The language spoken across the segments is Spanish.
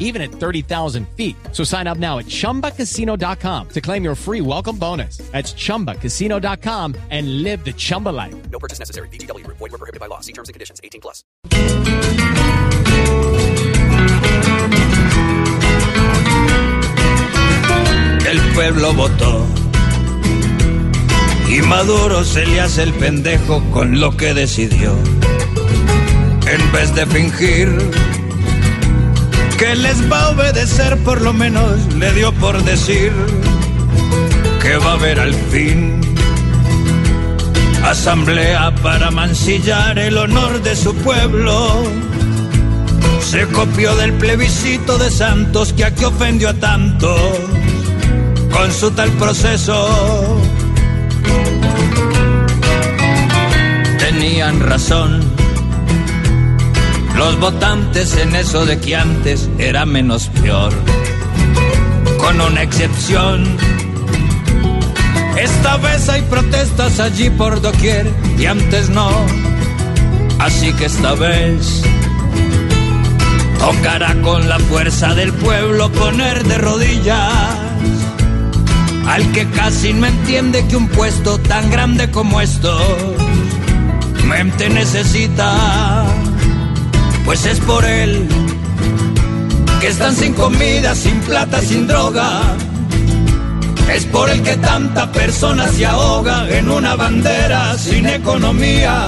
even at 30,000 feet. So sign up now at chumbacasino.com to claim your free welcome bonus. That's chumbacasino.com and live the Chumba life. No purchase necessary. BGW. Void were prohibited by law. See terms and conditions. 18 plus. El pueblo votó. Y Maduro se le hace el pendejo con lo que decidió. En vez de fingir que les va a obedecer, por lo menos le dio por decir que va a haber al fin asamblea para mancillar el honor de su pueblo. Se copió del plebiscito de Santos que aquí ofendió a tantos con su tal proceso. Tenían razón los votantes en eso de que antes era menos peor. Con una excepción, esta vez hay protestas allí por doquier y antes no. Así que esta vez tocará con la fuerza del pueblo poner de rodillas al que casi no entiende que un puesto tan grande como esto mente necesita, pues es por él que están sin comida, sin plata, sin droga. Es por el que tanta persona se ahoga en una bandera sin economía.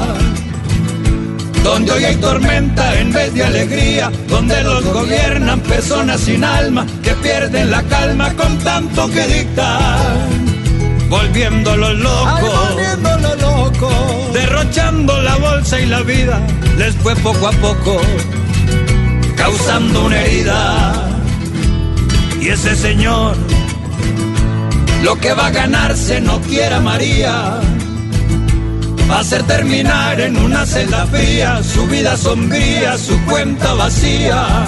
Donde hoy hay tormenta en vez de alegría, donde los gobiernan personas sin alma que pierden la calma con tanto que dictan. Volviéndolo loco, volviéndolo loco, derrochando y la vida, les fue poco a poco causando una herida. Y ese señor, lo que va a ganarse no quiera María, va a hacer terminar en una celda fría su vida sombría, su cuenta vacía.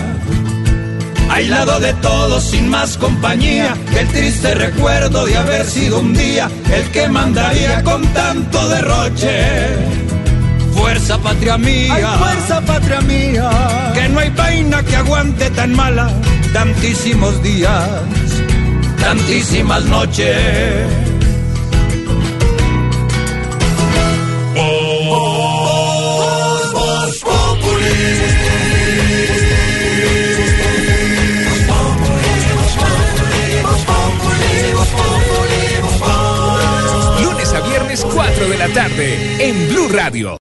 Aislado de todos, sin más compañía, el triste recuerdo de haber sido un día el que mandaría con tanto derroche. Fuerza patria mía, fuerza patria mía, que no hay vaina que aguante tan mala, tantísimos días, tantísimas noches. Lunes a viernes 4 de la tarde en Blue Radio.